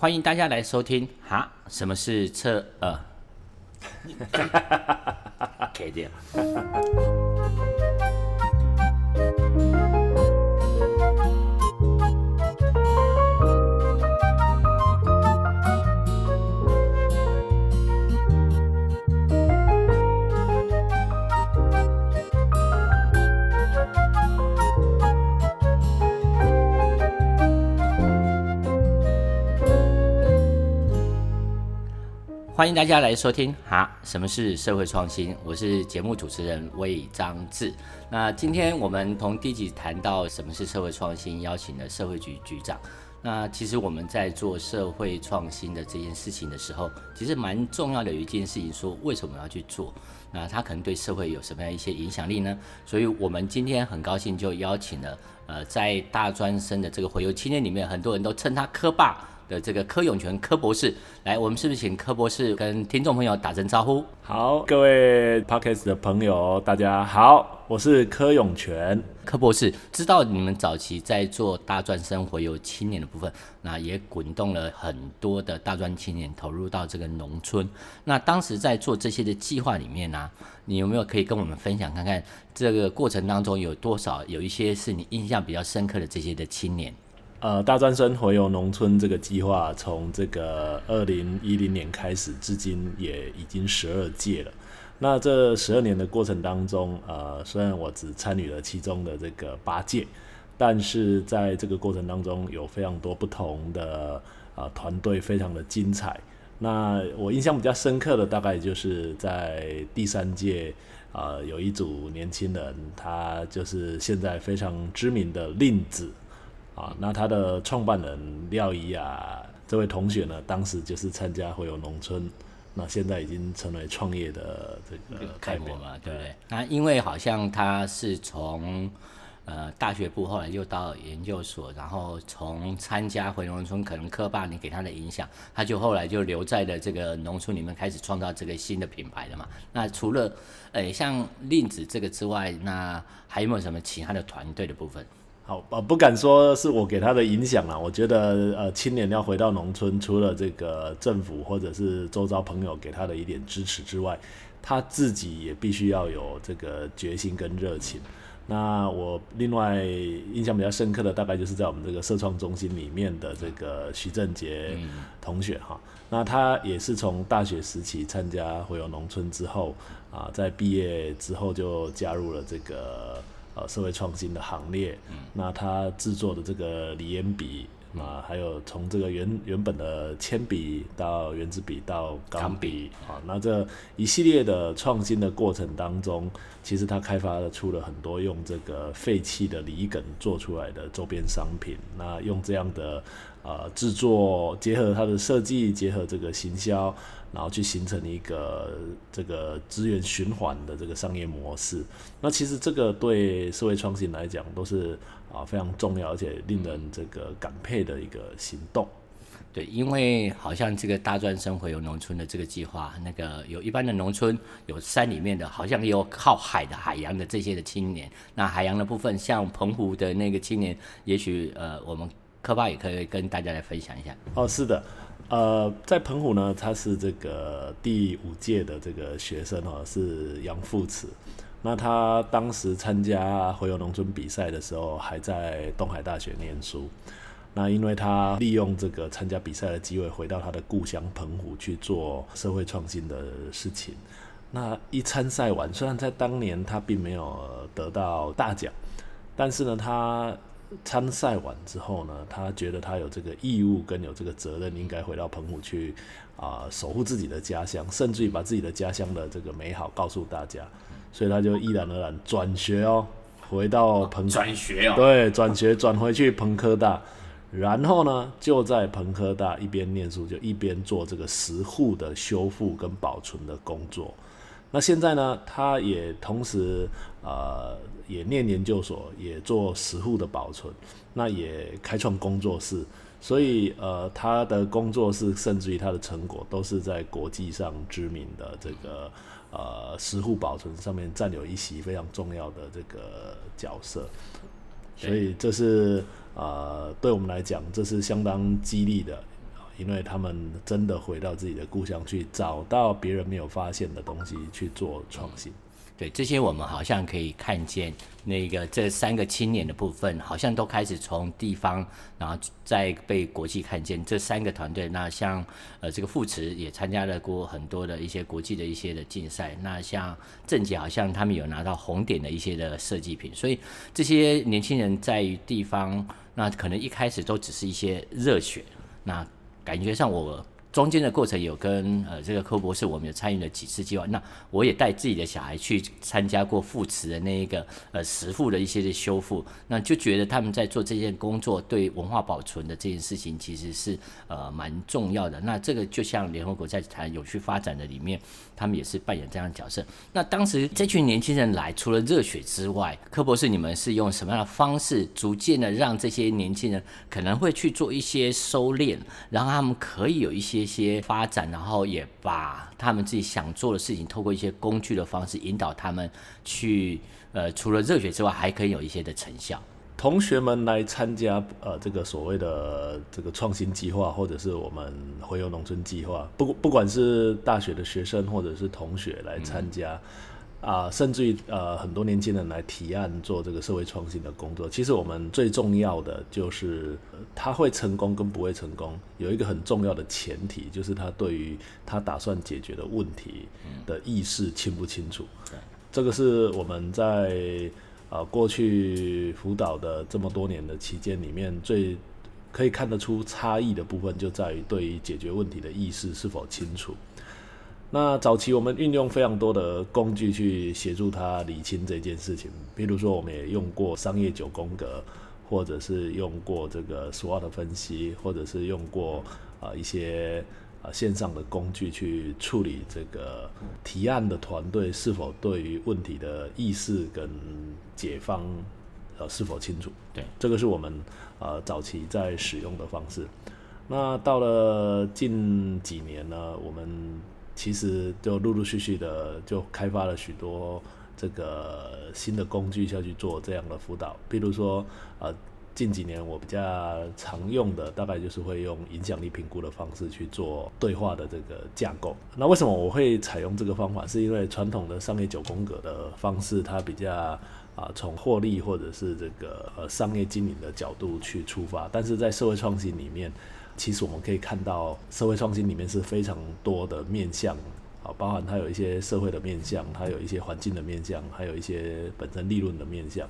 欢迎大家来收听哈，什么是侧呃？可以的欢迎大家来收听哈，什么是社会创新？我是节目主持人魏章志。那今天我们从第一集谈到什么是社会创新，邀请了社会局局长。那其实我们在做社会创新的这件事情的时候，其实蛮重要的有一件事情，说为什么要去做？那它可能对社会有什么样一些影响力呢？所以我们今天很高兴就邀请了，呃，在大专生的这个回游青年里面，很多人都称他科霸。的这个柯永泉柯博士，来，我们是不是请柯博士跟听众朋友打声招呼？好，各位 Podcast 的朋友，大家好，我是柯永泉柯博士。知道你们早期在做大专生活有青年的部分，那也滚动了很多的大专青年投入到这个农村。那当时在做这些的计划里面呢、啊，你有没有可以跟我们分享看看这个过程当中有多少有一些是你印象比较深刻的这些的青年？呃，大专生回游农村这个计划，从这个二零一零年开始，至今也已经十二届了。那这十二年的过程当中，呃，虽然我只参与了其中的这个八届，但是在这个过程当中，有非常多不同的呃团队，非常的精彩。那我印象比较深刻的，大概就是在第三届，呃，有一组年轻人，他就是现在非常知名的令子。啊，那他的创办人廖怡啊这位同学呢，当时就是参加回有农村，那现在已经成为创业的这个开模嘛，对不对？那因为好像他是从呃大学部，后来又到研究所，然后从参加回农村，可能科霸你给他的影响，他就后来就留在了这个农村里面，开始创造这个新的品牌了嘛。那除了呃像令子这个之外，那还有没有什么其他的团队的部分？好，呃，不敢说是我给他的影响啦。我觉得，呃，青年要回到农村，除了这个政府或者是周遭朋友给他的一点支持之外，他自己也必须要有这个决心跟热情。那我另外印象比较深刻的，大概就是在我们这个社创中心里面的这个徐正杰同学哈。那他也是从大学时期参加回游农村之后，啊，在毕业之后就加入了这个。呃，社会创新的行列，嗯、那他制作的这个锂盐笔啊，还有从这个原原本的铅笔到原子笔到钢笔啊，那这一系列的创新的过程当中，其实他开发了出了很多用这个废弃的锂梗做出来的周边商品，那用这样的呃制作结合它的设计，结合这个行销。然后去形成一个这个资源循环的这个商业模式，那其实这个对社会创新来讲都是啊非常重要而且令人这个感佩的一个行动。对，因为好像这个大专生回游农村的这个计划，那个有一般的农村，有山里面的，好像也有靠海的、海洋的这些的青年。那海洋的部分，像澎湖的那个青年，也许呃，我们科爸也可以跟大家来分享一下。哦，是的。呃，在澎湖呢，他是这个第五届的这个学生哦，是杨富慈。那他当时参加回游农村比赛的时候，还在东海大学念书。那因为他利用这个参加比赛的机会，回到他的故乡澎湖去做社会创新的事情。那一参赛完，虽然在当年他并没有得到大奖，但是呢，他。参赛完之后呢，他觉得他有这个义务跟有这个责任，应该回到澎湖去啊、呃，守护自己的家乡，甚至于把自己的家乡的这个美好告诉大家。所以他就毅然而然转学哦，回到澎转学哦，对，转学转回去澎科大，然后呢，就在澎科大一边念书，就一边做这个石沪的修复跟保存的工作。那现在呢，他也同时呃。也念研究所，也做石沪的保存，那也开创工作室，所以呃，他的工作室甚至于他的成果都是在国际上知名的这个呃石沪保存上面占有一席非常重要的这个角色，所以这是呃对我们来讲，这是相当激励的，因为他们真的回到自己的故乡去，找到别人没有发现的东西去做创新。对，这些我们好像可以看见，那个这三个青年的部分，好像都开始从地方，然后再被国际看见。这三个团队，那像呃这个富慈也参加了过很多的一些国际的一些的竞赛。那像正杰好像他们有拿到红点的一些的设计品。所以这些年轻人在于地方，那可能一开始都只是一些热血。那感觉上我。中间的过程有跟呃这个柯博士，我们有参与了几次计划。那我也带自己的小孩去参加过富慈的那一个呃石窟的一些的修复，那就觉得他们在做这件工作，对文化保存的这件事情其实是呃蛮重要的。那这个就像联合国在谈有序发展的里面，他们也是扮演这样的角色。那当时这群年轻人来，除了热血之外，柯博士你们是用什么样的方式，逐渐的让这些年轻人可能会去做一些收敛，然后他们可以有一些。一些发展，然后也把他们自己想做的事情，透过一些工具的方式引导他们去，呃，除了热血之外，还可以有一些的成效。同学们来参加，呃，这个所谓的这个创新计划，或者是我们回游农村计划，不不管是大学的学生或者是同学来参加。嗯啊、呃，甚至于呃，很多年轻人来提案做这个社会创新的工作。其实我们最重要的就是，他会成功跟不会成功，有一个很重要的前提，就是他对于他打算解决的问题的意识清不清楚。嗯、这个是我们在呃过去辅导的这么多年的期间里面，最可以看得出差异的部分，就在于对于解决问题的意识是否清楚。那早期我们运用非常多的工具去协助他理清这件事情，比如说我们也用过商业九宫格，或者是用过这个 SWOT 分析，或者是用过啊一些啊线上的工具去处理这个提案的团队是否对于问题的意识跟解方呃是否清楚。对，这个是我们呃早期在使用的方式。那到了近几年呢，我们其实就陆陆续续的就开发了许多这个新的工具下去做这样的辅导，比如说呃近几年我比较常用的大概就是会用影响力评估的方式去做对话的这个架构。那为什么我会采用这个方法？是因为传统的商业九宫格的方式它比较啊从获利或者是这个呃商业经营的角度去出发，但是在社会创新里面。其实我们可以看到，社会创新里面是非常多的面向，啊，包含它有一些社会的面向，它有一些环境的面向，还有一些本身利润的面向。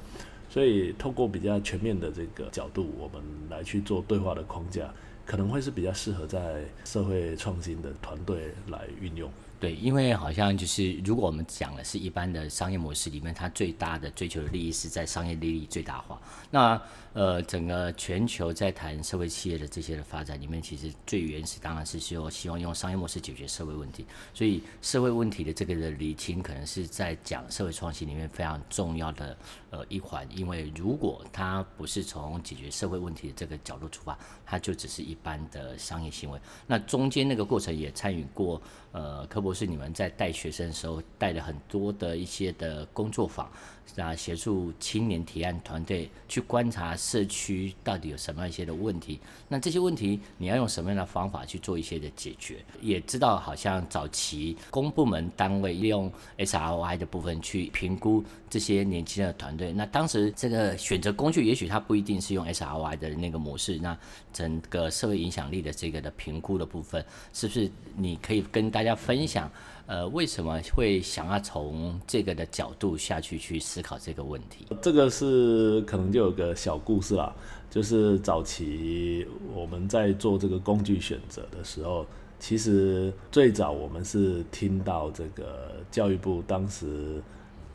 所以，透过比较全面的这个角度，我们来去做对话的框架，可能会是比较适合在社会创新的团队来运用。对，因为好像就是，如果我们讲的是一般的商业模式里面，它最大的追求的利益是在商业利益最大化。那呃，整个全球在谈社会企业的这些的发展里面，其实最原始当然是说希望用商业模式解决社会问题。所以社会问题的这个的理清，可能是在讲社会创新里面非常重要的呃一环。因为如果它不是从解决社会问题的这个角度出发，它就只是一般的商业行为。那中间那个过程也参与过。呃，柯博士，你们在带学生的时候带了很多的一些的工作坊，啊，协助青年提案团队去观察社区到底有什么样一些的问题。那这些问题你要用什么样的方法去做一些的解决？也知道好像早期公部门单位利用 SROI 的部分去评估这些年轻的团队。那当时这个选择工具，也许它不一定是用 SROI 的那个模式。那整个社会影响力的这个的评估的部分，是不是你可以跟大大家分享，呃，为什么会想要从这个的角度下去去思考这个问题？这个是可能就有个小故事啦，就是早期我们在做这个工具选择的时候，其实最早我们是听到这个教育部当时。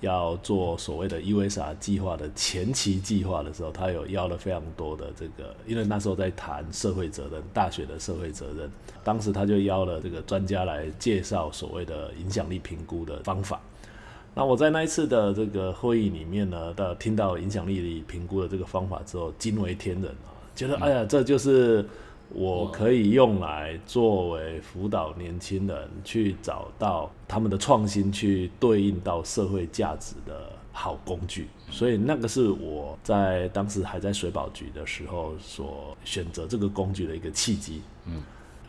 要做所谓的 USR 计划的前期计划的时候，他有邀了非常多的这个，因为那时候在谈社会责任，大学的社会责任，当时他就邀了这个专家来介绍所谓的影响力评估的方法。那我在那一次的这个会议里面呢，到听到影响力评估的这个方法之后，惊为天人啊，觉得哎呀，这就是。我可以用来作为辅导年轻人去找到他们的创新，去对应到社会价值的好工具。所以那个是我在当时还在水保局的时候所选择这个工具的一个契机。嗯，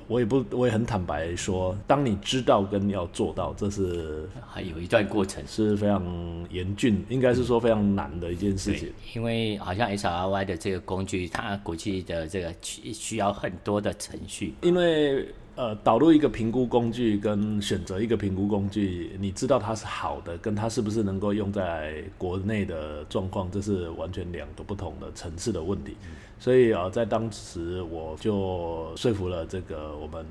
我也不，我也很坦白说，当你知道跟要做到，这是还有一段过程，是非常严峻，应该是说非常难的一件事情。因为好像 S R Y 的这个工具，它国际的这个需需要很多的程序，因为。呃，导入一个评估工具跟选择一个评估工具，你知道它是好的，跟它是不是能够用在国内的状况，这是完全两个不同的层次的问题。所以啊，在当时我就说服了这个我们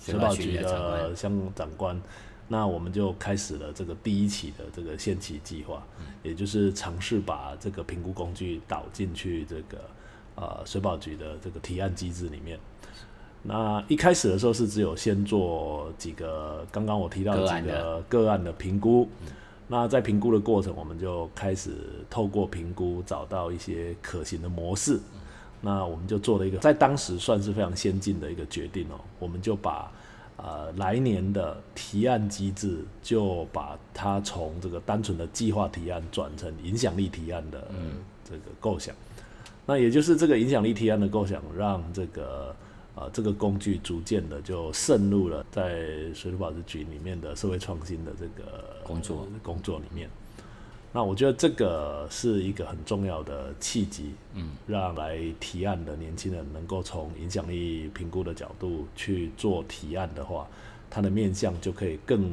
水保局的相关长官，那我们就开始了这个第一期的这个先期计划，也就是尝试把这个评估工具导进去这个呃水保局的这个提案机制里面。那一开始的时候是只有先做几个，刚刚我提到几个个案的评估。那在评估的过程，我们就开始透过评估找到一些可行的模式。那我们就做了一个，在当时算是非常先进的一个决定哦。我们就把呃来年的提案机制，就把它从这个单纯的计划提案转成影响力提案的这个构想。那也就是这个影响力提案的构想，让这个。啊，这个工具逐渐的就渗入了在水土保持局里面的社会创新的这个工作工作里面。那我觉得这个是一个很重要的契机，嗯，让来提案的年轻人能够从影响力评估的角度去做提案的话，他的面向就可以更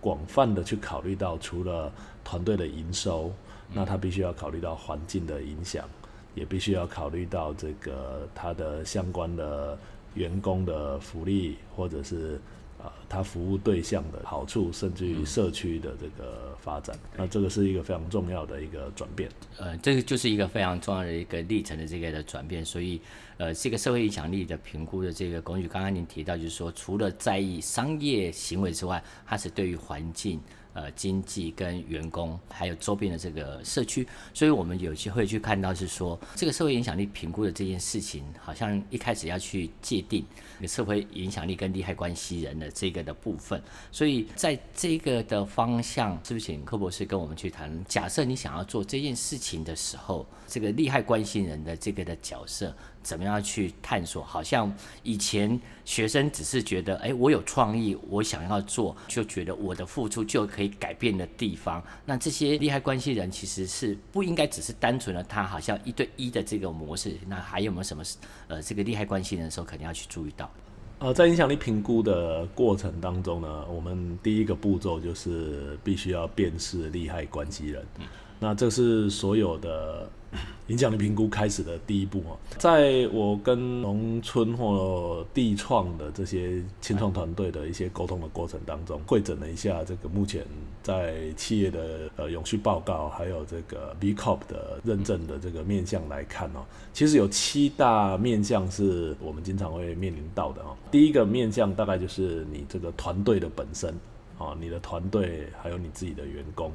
广泛的去考虑到，除了团队的营收，那他必须要考虑到环境的影响，也必须要考虑到这个他的相关的。员工的福利，或者是啊、呃，他服务对象的好处，甚至于社区的这个发展，嗯、那这个是一个非常重要的一个转变。呃，这个就是一个非常重要的一个历程的这个的转变。所以，呃，这个社会影响力的评估的这个工具，刚刚您提到，就是说，除了在意商业行为之外，它是对于环境。呃，经济跟员工，还有周边的这个社区，所以我们有机会去看到，是说这个社会影响力评估的这件事情，好像一开始要去界定社会影响力跟利害关系人的这个的部分。所以在这个的方向，是不是请柯博士跟我们去谈？假设你想要做这件事情的时候，这个利害关系人的这个的角色。怎么样去探索？好像以前学生只是觉得，哎，我有创意，我想要做，就觉得我的付出就可以改变的地方。那这些利害关系人其实是不应该只是单纯的他好像一对一的这个模式。那还有没有什么呃这个利害关系人的时候肯定要去注意到？呃，在影响力评估的过程当中呢，我们第一个步骤就是必须要辨识利害关系人。嗯，那这是所有的。影响力评估开始的第一步啊，在我跟农村或地创的这些青创团队的一些沟通的过程当中，汇整了一下这个目前在企业的呃永续报告，还有这个 B Corp 的认证的这个面向来看哦，其实有七大面向是我们经常会面临到的哦。第一个面向大概就是你这个团队的本身啊，你的团队还有你自己的员工。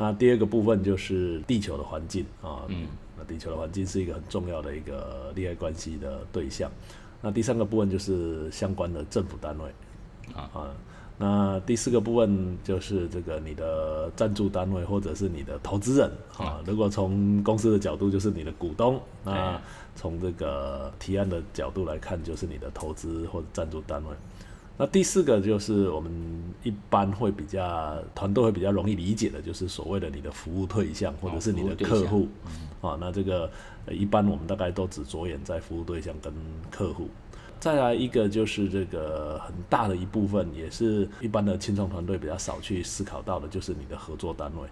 那第二个部分就是地球的环境啊，嗯，那地球的环境是一个很重要的一个利害关系的对象。那第三个部分就是相关的政府单位啊，啊，那第四个部分就是这个你的赞助单位或者是你的投资人啊。如果从公司的角度就是你的股东，那从这个提案的角度来看就是你的投资或者赞助单位。那第四个就是我们一般会比较团队会比较容易理解的，就是所谓的你的服务对象或者是你的客户，啊，那这个一般我们大概都只着眼在服务对象跟客户。再来一个就是这个很大的一部分，也是一般的轻创团队比较少去思考到的，就是你的合作单位。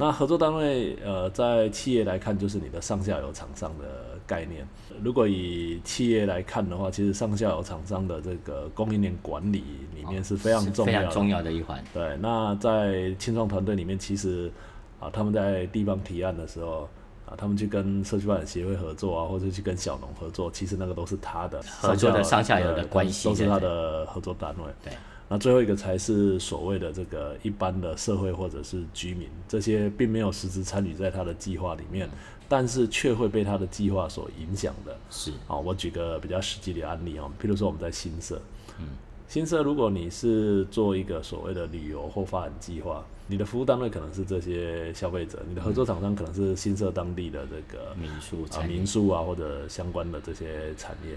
那合作单位，呃，在企业来看，就是你的上下游厂商的概念。如果以企业来看的话，其实上下游厂商的这个供应链管理里面是非常重要，哦、非常重要的一环。对，那在青创团队里面，其实啊，他们在地方提案的时候啊，他们去跟社区发展协会合作啊，或者去跟小农合作，其实那个都是他的合作的上下游的关系，都是他的合作单位。对。那最后一个才是所谓的这个一般的社会或者是居民，这些并没有实质参与在他的计划里面，但是却会被他的计划所影响的。是啊，我举个比较实际的案例啊，譬如说我们在新社，嗯，新社如果你是做一个所谓的旅游或发展计划，你的服务单位可能是这些消费者，你的合作厂商可能是新社当地的这个民宿啊、民宿啊或者相关的这些产业。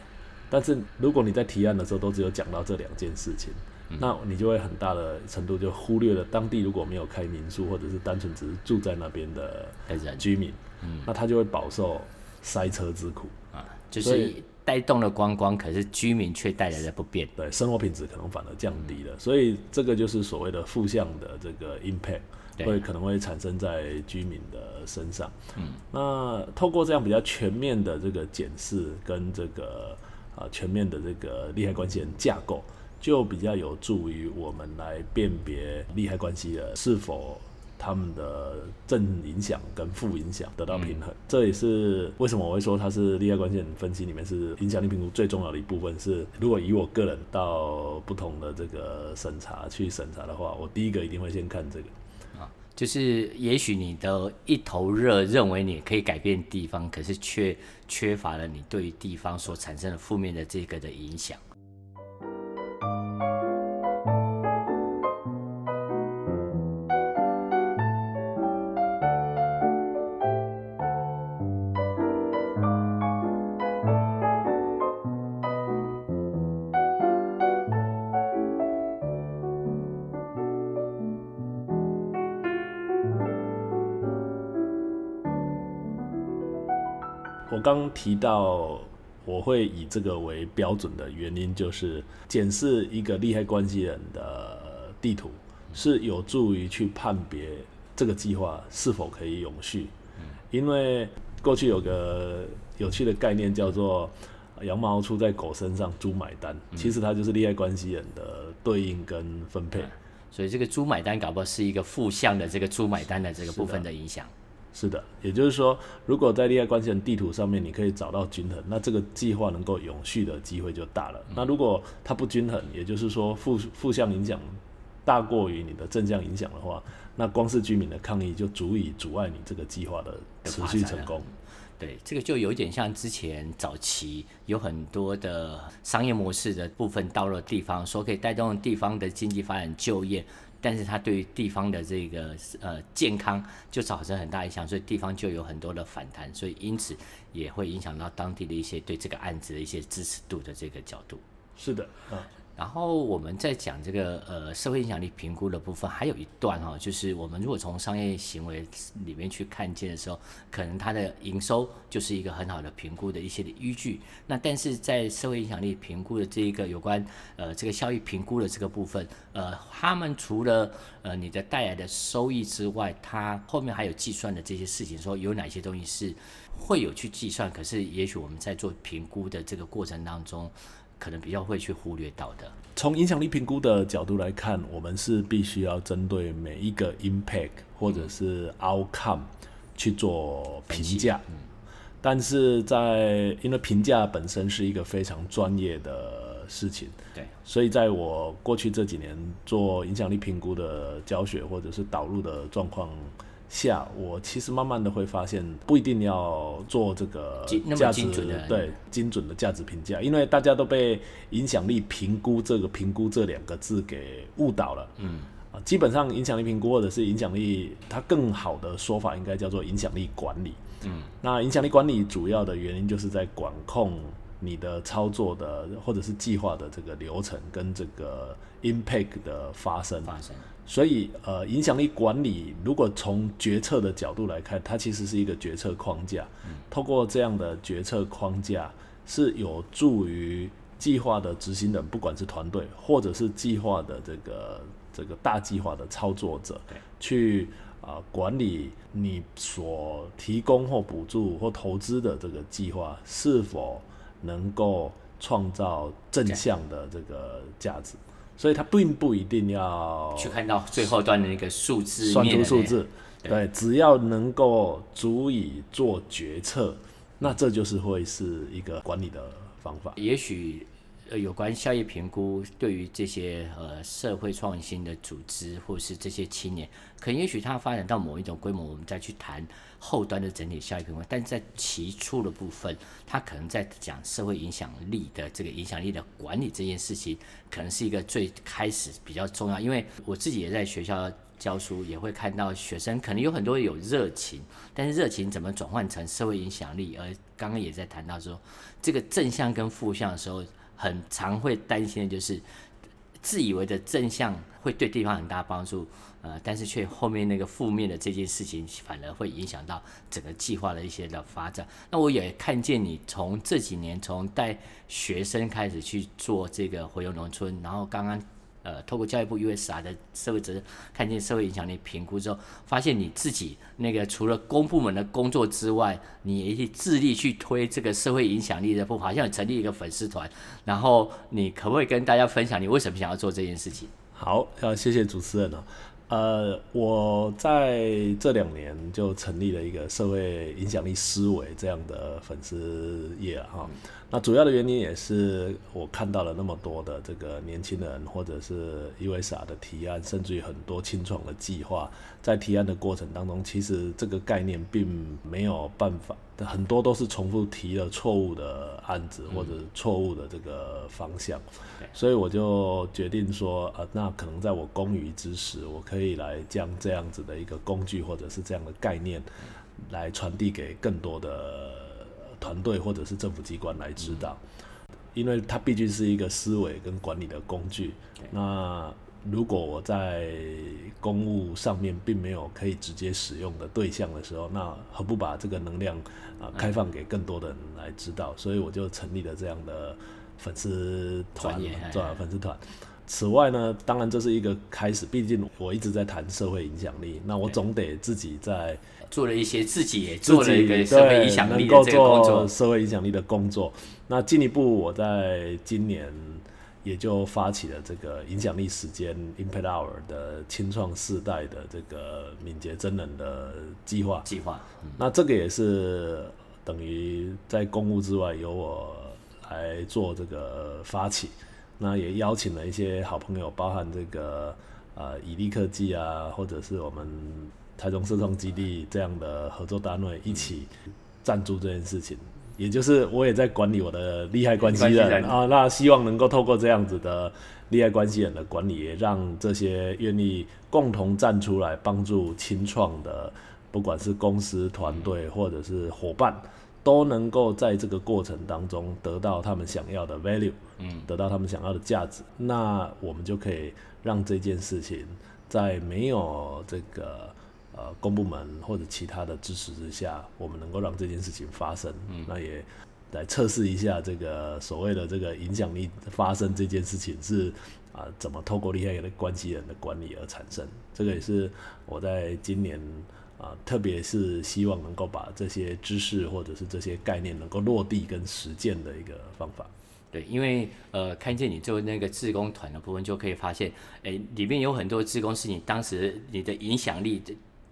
但是如果你在提案的时候都只有讲到这两件事情，嗯、那你就会很大的程度就忽略了当地如果没有开民宿或者是单纯只是住在那边的居民，嗯，那他就会饱受塞车之苦。啊，就是带动了观光，可是居民却带来了不便，对，生活品质可能反而降低了，嗯、所以这个就是所谓的负向的这个 impact。会可能会产生在居民的身上。嗯，那透过这样比较全面的这个检视跟这个啊全面的这个利害关系人架构，就比较有助于我们来辨别利害关系人是否他们的正影响跟负影响得到平衡。嗯、这也是为什么我会说它是利害关系人分析里面是影响力评估最重要的一部分。是如果以我个人到不同的这个审查去审查的话，我第一个一定会先看这个啊。就是，也许你的一头热，认为你可以改变地方，可是却缺乏了你对于地方所产生的负面的这个的影响。刚提到我会以这个为标准的原因，就是检视一个利害关系人的地图，是有助于去判别这个计划是否可以永续。因为过去有个有趣的概念叫做“羊毛出在狗身上，猪买单”，其实它就是利害关系人的对应跟分配。所以这个猪买单搞不好是一个负向的这个猪买单的这个部分的影响。是的，也就是说，如果在利害关系人地图上面你可以找到均衡，那这个计划能够永续的机会就大了。嗯、那如果它不均衡，也就是说负负向影响大过于你的正向影响的话，那光是居民的抗议就足以阻碍你这个计划的持续成功。对，这个就有点像之前早期有很多的商业模式的部分到了地方，说可以带动地方的经济发展、就业。但是它对于地方的这个呃健康就造成很大影响，所以地方就有很多的反弹，所以因此也会影响到当地的一些对这个案子的一些支持度的这个角度。是的，嗯。然后我们在讲这个呃社会影响力评估的部分，还有一段哈、就是我们如果从商业行为里面去看见的时候，可能它的营收就是一个很好的评估的一些的依据。那但是在社会影响力评估的这一个有关呃这个效益评估的这个部分，呃，他们除了呃你的带来的收益之外，它后面还有计算的这些事情，说有哪些东西是会有去计算，可是也许我们在做评估的这个过程当中。可能比较会去忽略到的。从影响力评估的角度来看，我们是必须要针对每一个 impact 或者是 outcome 去做评价。嗯。但是在因为评价本身是一个非常专业的事情，对，所以在我过去这几年做影响力评估的教学或者是导入的状况。下，我其实慢慢的会发现，不一定要做这个价值对精准的价值评价，因为大家都被影响力评估这个评估这两个字给误导了。嗯啊，基本上影响力评估或者是影响力，它更好的说法应该叫做影响力管理。嗯，那影响力管理主要的原因就是在管控你的操作的或者是计划的这个流程跟这个 impact 的发生。发生。所以，呃，影响力管理如果从决策的角度来看，它其实是一个决策框架。嗯，透过这样的决策框架，是有助于计划的执行人，不管是团队或者是计划的这个这个大计划的操作者，去啊、呃、管理你所提供或补助或投资的这个计划是否能够创造正向的这个价值。所以它并不一定要去看到最后端的那个数字，算出数字，对，只要能够足以做决策，那这就是会是一个管理的方法。也许。呃，有关效益评估，对于这些呃社会创新的组织，或是这些青年，可能也许它发展到某一种规模，我们再去谈后端的整体效益评估。但在起初的部分，它可能在讲社会影响力的这个影响力的管理这件事情，可能是一个最开始比较重要。因为我自己也在学校教书，也会看到学生可能有很多有热情，但是热情怎么转换成社会影响力？而刚刚也在谈到说，这个正向跟负向的时候，很常会担心的就是。自以为的正向会对对方很大帮助，呃，但是却后面那个负面的这件事情，反而会影响到整个计划的一些的发展。那我也看见你从这几年从带学生开始去做这个回游农村，然后刚刚。呃，透过教育部 USR 的社会责任，看见社会影响力评估之后，发现你自己那个除了公部门的工作之外，你也致力去推这个社会影响力的部分，好像成立一个粉丝团。然后你可不可以跟大家分享你为什么想要做这件事情？好，要谢谢主持人啊。呃，我在这两年就成立了一个社会影响力思维这样的粉丝页哈。那主要的原因也是我看到了那么多的这个年轻人，或者是 USA 的提案，甚至于很多清创的计划，在提案的过程当中，其实这个概念并没有办法，很多都是重复提了错误的案子或者错误的这个方向，所以我就决定说，呃，那可能在我公余之时，我可以来将这样子的一个工具或者是这样的概念，来传递给更多的。团队或者是政府机关来指导，因为它毕竟是一个思维跟管理的工具。那如果我在公务上面并没有可以直接使用的对象的时候，那何不把这个能量啊开放给更多的人来指导？所以我就成立了这样的粉丝团，做粉丝团。此外呢，当然这是一个开始，毕竟我一直在谈社会影响力，那我总得自己在。做了一些自己也做了一个社会影响力的这个工作，社会影响力的工作。那进一步，我在今年也就发起了这个影响力时间 Impact Hour 的青创世代的这个敏捷真人的计划。计划，那这个也是等于在公务之外由我来做这个发起。那也邀请了一些好朋友，包含这个呃以利科技啊，或者是我们。台中社创基地这样的合作单位一起赞助这件事情，也就是我也在管理我的利害关系人啊，那希望能够透过这样子的利害关系人的管理，也让这些愿意共同站出来帮助清创的，不管是公司团队或者是伙伴，都能够在这个过程当中得到他们想要的 value，嗯，得到他们想要的价值，那我们就可以让这件事情在没有这个。呃，公部门或者其他的支持之下，我们能够让这件事情发生，嗯，那也来测试一下这个所谓的这个影响力发生这件事情是啊、呃，怎么透过利害的关系人的管理而产生。这个也是我在今年啊、特别是希望能够把这些知识或者是这些概念能够落地跟实践的一个方法。对，因为呃，看见你做那个志工团的部分，就可以发现，哎，里面有很多志工是你当时你的影响力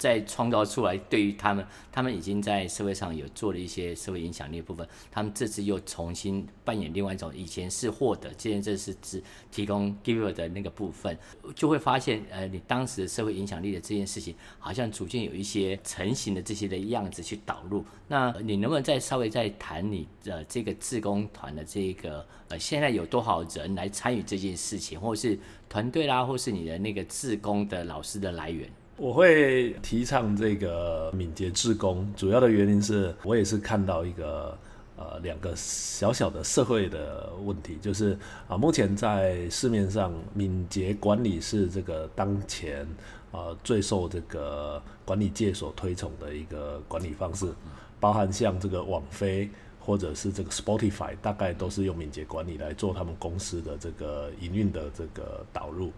再。创造出来，对于他们，他们已经在社会上有做了一些社会影响力的部分，他们这次又重新扮演另外一种，以前是获得，现在这是只提供 giver 的那个部分，就会发现，呃，你当时社会影响力的这件事情，好像逐渐有一些成型的这些的样子去导入。那你能不能再稍微再谈你的这个志工团的这个，呃，现在有多少人来参与这件事情，或是团队啦，或是你的那个志工的老师的来源？我会提倡这个敏捷志工，主要的原因是我也是看到一个呃两个小小的社会的问题，就是啊目前在市面上敏捷管理是这个当前呃最受这个管理界所推崇的一个管理方式，包含像这个网飞或者是这个 Spotify，大概都是用敏捷管理来做他们公司的这个营运的这个导入。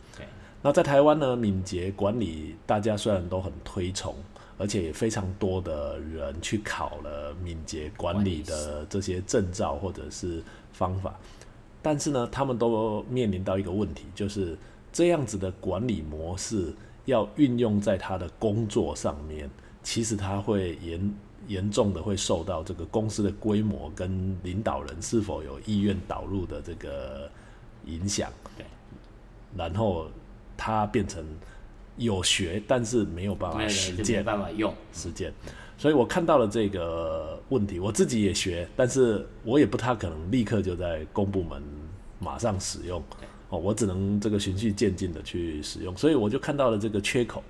那在台湾呢，敏捷管理大家虽然都很推崇，而且也非常多的人去考了敏捷管理的这些证照或者是方法，但是呢，他们都面临到一个问题，就是这样子的管理模式要运用在他的工作上面，其实他会严严重的会受到这个公司的规模跟领导人是否有意愿导入的这个影响。然后。它变成有学，但是没有办法实践，没办法用实践。所以我看到了这个问题，我自己也学，但是我也不太可能立刻就在公部门马上使用。哦，我只能这个循序渐进的去使用，所以我就看到了这个缺口。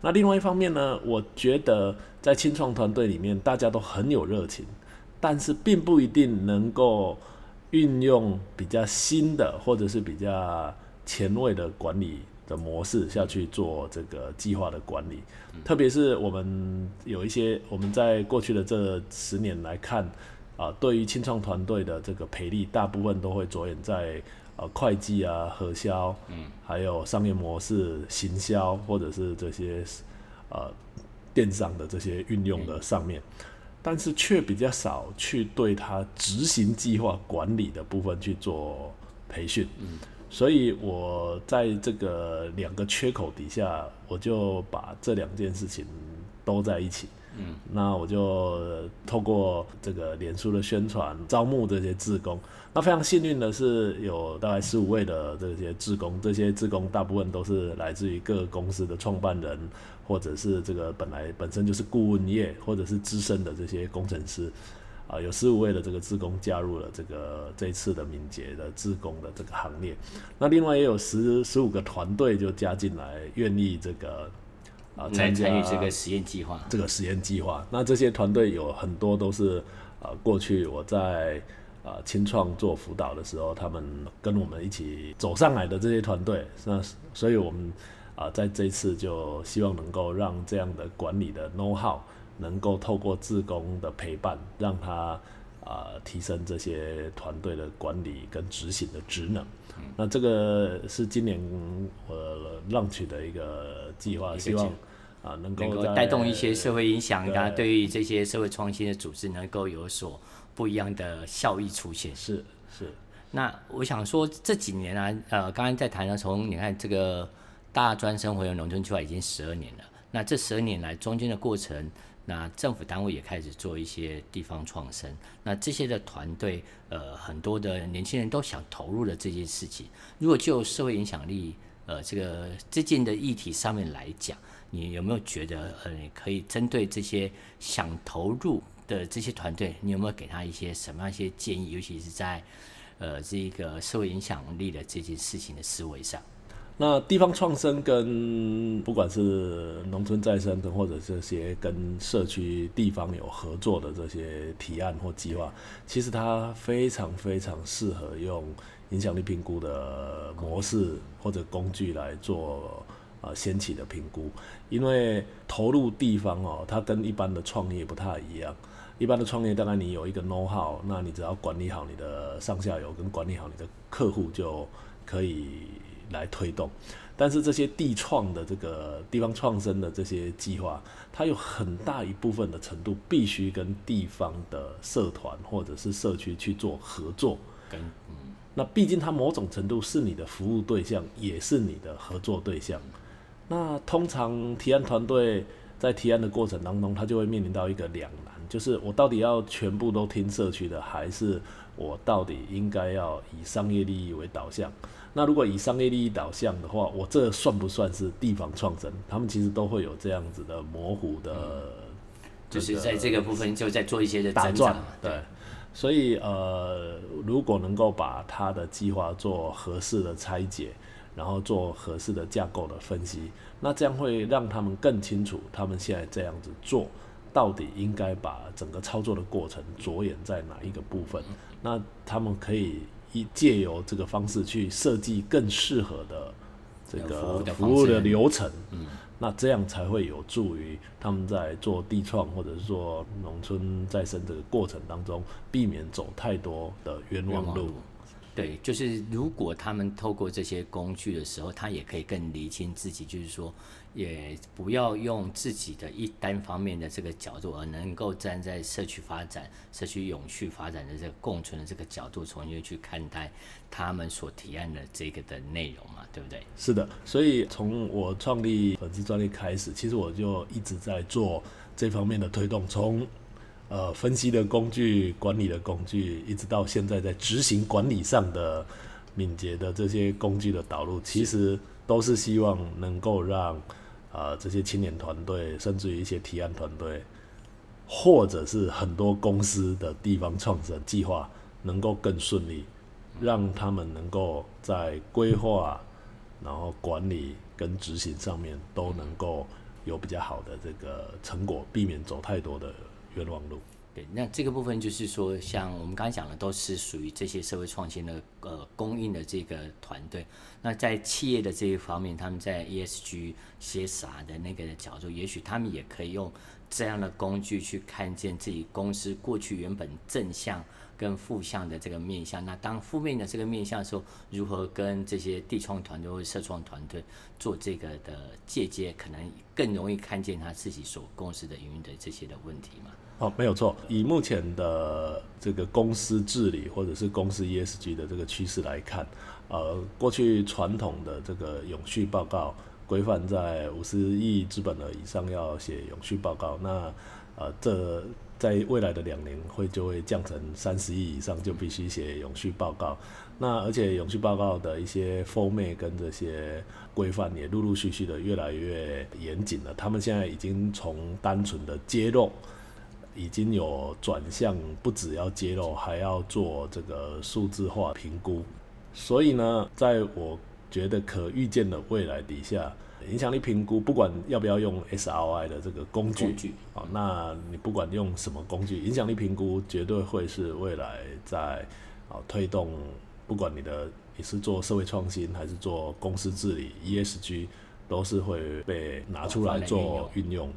那另外一方面呢，我觉得在青创团队里面，大家都很有热情，但是并不一定能够运用比较新的或者是比较前卫的管理的模式下去做这个计划的管理。特别是我们有一些我们在过去的这十年来看，啊，对于清创团队的这个培力，大部分都会着眼在。呃，会计啊，核销，嗯，还有商业模式、行销，或者是这些呃电商的这些运用的上面，嗯、但是却比较少去对他执行计划管理的部分去做培训，嗯，所以我在这个两个缺口底下，我就把这两件事情都在一起。嗯，那我就透过这个脸书的宣传，招募这些志工。那非常幸运的是，有大概十五位的这些志工，这些志工大部分都是来自于各个公司的创办人，或者是这个本来本身就是顾问业，或者是资深的这些工程师。啊，有十五位的这个志工加入了这个这一次的敏捷的志工的这个行列。那另外也有十十五个团队就加进来，愿意这个。啊，参参与这个实验计划，这个实验计划，那这些团队有很多都是啊，过去我在啊清创做辅导的时候，他们跟我们一起走上来的这些团队，那所以我们啊在这一次就希望能够让这样的管理的 know how 能够透过志工的陪伴，让他啊提升这些团队的管理跟执行的职能。那这个是今年我 launch 的一个计划，希望。啊，能够带动一些社会影响，啊，对于这些社会创新的组织能够有所不一样的效益出现。是是。那我想说这几年啊，呃，刚刚在谈的从你看这个大专生活用农村计划已经十二年了。那这十二年来中间的过程，那政府单位也开始做一些地方创生。那这些的团队，呃，很多的年轻人都想投入了这件事情。如果就社会影响力，呃，这个最近的议题上面来讲。你有没有觉得，呃，可以针对这些想投入的这些团队，你有没有给他一些什么样一些建议？尤其是在，呃，这个社会影响力的这件事情的思维上。那地方创生跟不管是农村再生的，或者这些跟社区地方有合作的这些提案或计划，其实它非常非常适合用影响力评估的模式或者工具来做。啊，先期的评估，因为投入地方哦，它跟一般的创业不太一样。一般的创业，当然你有一个 know how，那你只要管理好你的上下游，跟管理好你的客户，就可以来推动。但是这些地创的这个地方创生的这些计划，它有很大一部分的程度必须跟地方的社团或者是社区去做合作。跟嗯，那毕竟它某种程度是你的服务对象，也是你的合作对象。那通常提案团队在提案的过程当中，他就会面临到一个两难，就是我到底要全部都听社区的，还是我到底应该要以商业利益为导向？那如果以商业利益导向的话，我这算不算是地方创生？他们其实都会有这样子的模糊的，就是在这个部分就在做一些的打转。对，所以呃，如果能够把他的计划做合适的拆解。然后做合适的架构的分析，那这样会让他们更清楚，他们现在这样子做，到底应该把整个操作的过程着眼在哪一个部分？那他们可以一借由这个方式去设计更适合的这个服务的流程。嗯，那这样才会有助于他们在做地创或者是做农村再生这个过程当中，避免走太多的冤枉路。对，就是如果他们透过这些工具的时候，他也可以更厘清自己，就是说，也不要用自己的一单方面的这个角度，而能够站在社区发展、社区永续发展的这个共存的这个角度，重新去看待他们所提案的这个的内容嘛，对不对？是的，所以从我创立粉丝专利开始，其实我就一直在做这方面的推动，从。呃，分析的工具、管理的工具，一直到现在在执行管理上的敏捷的这些工具的导入，其实都是希望能够让啊、呃、这些青年团队，甚至于一些提案团队，或者是很多公司的地方创生计划，能够更顺利让他们能够在规划、然后管理跟执行上面都能够有比较好的这个成果，避免走太多的冤枉路。对，那这个部分就是说，像我们刚才讲的，都是属于这些社会创新的呃供应的这个团队。那在企业的这一方面，他们在 ESG 些啥的那个角度，也许他们也可以用这样的工具去看见自己公司过去原本正向跟负向的这个面向。那当负面的这个面向的时候，如何跟这些地创团队或社创团队做这个的借鉴，可能更容易看见他自己所公司的营运的这些的问题嘛？哦，没有错。以目前的这个公司治理或者是公司 ESG 的这个趋势来看，呃，过去传统的这个永续报告规范在五十亿资本额以上要写永续报告，那呃，这在未来的两年会就会降成三十亿以上就必须写永续报告。那而且永续报告的一些 format 跟这些规范也陆陆续续的越来越严谨了。他们现在已经从单纯的揭露。已经有转向，不只要揭露，还要做这个数字化评估。所以呢，在我觉得可预见的未来底下，影响力评估不管要不要用 SRI 的这个工具，工具啊，那你不管用什么工具，影响力评估绝对会是未来在啊推动，不管你的你是做社会创新还是做公司治理 ESG，都是会被拿出来做运用。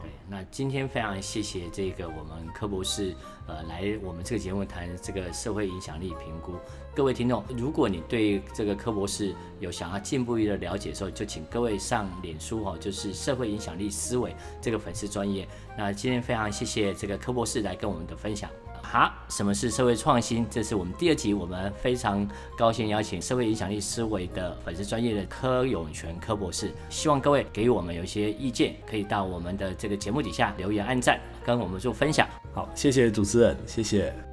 对，那今天非常谢谢这个我们柯博士，呃，来我们这个节目谈这个社会影响力评估。各位听众，如果你对这个柯博士有想要进一步的了解的时候，就请各位上脸书哦，就是社会影响力思维这个粉丝专业。那今天非常谢谢这个柯博士来跟我们的分享。好，什么是社会创新？这是我们第二集，我们非常高兴邀请社会影响力思维的粉丝专业的柯永泉柯博士。希望各位给予我们有一些意见，可以到我们的这个节目底下留言、按赞，跟我们做分享。好，谢谢主持人，谢谢。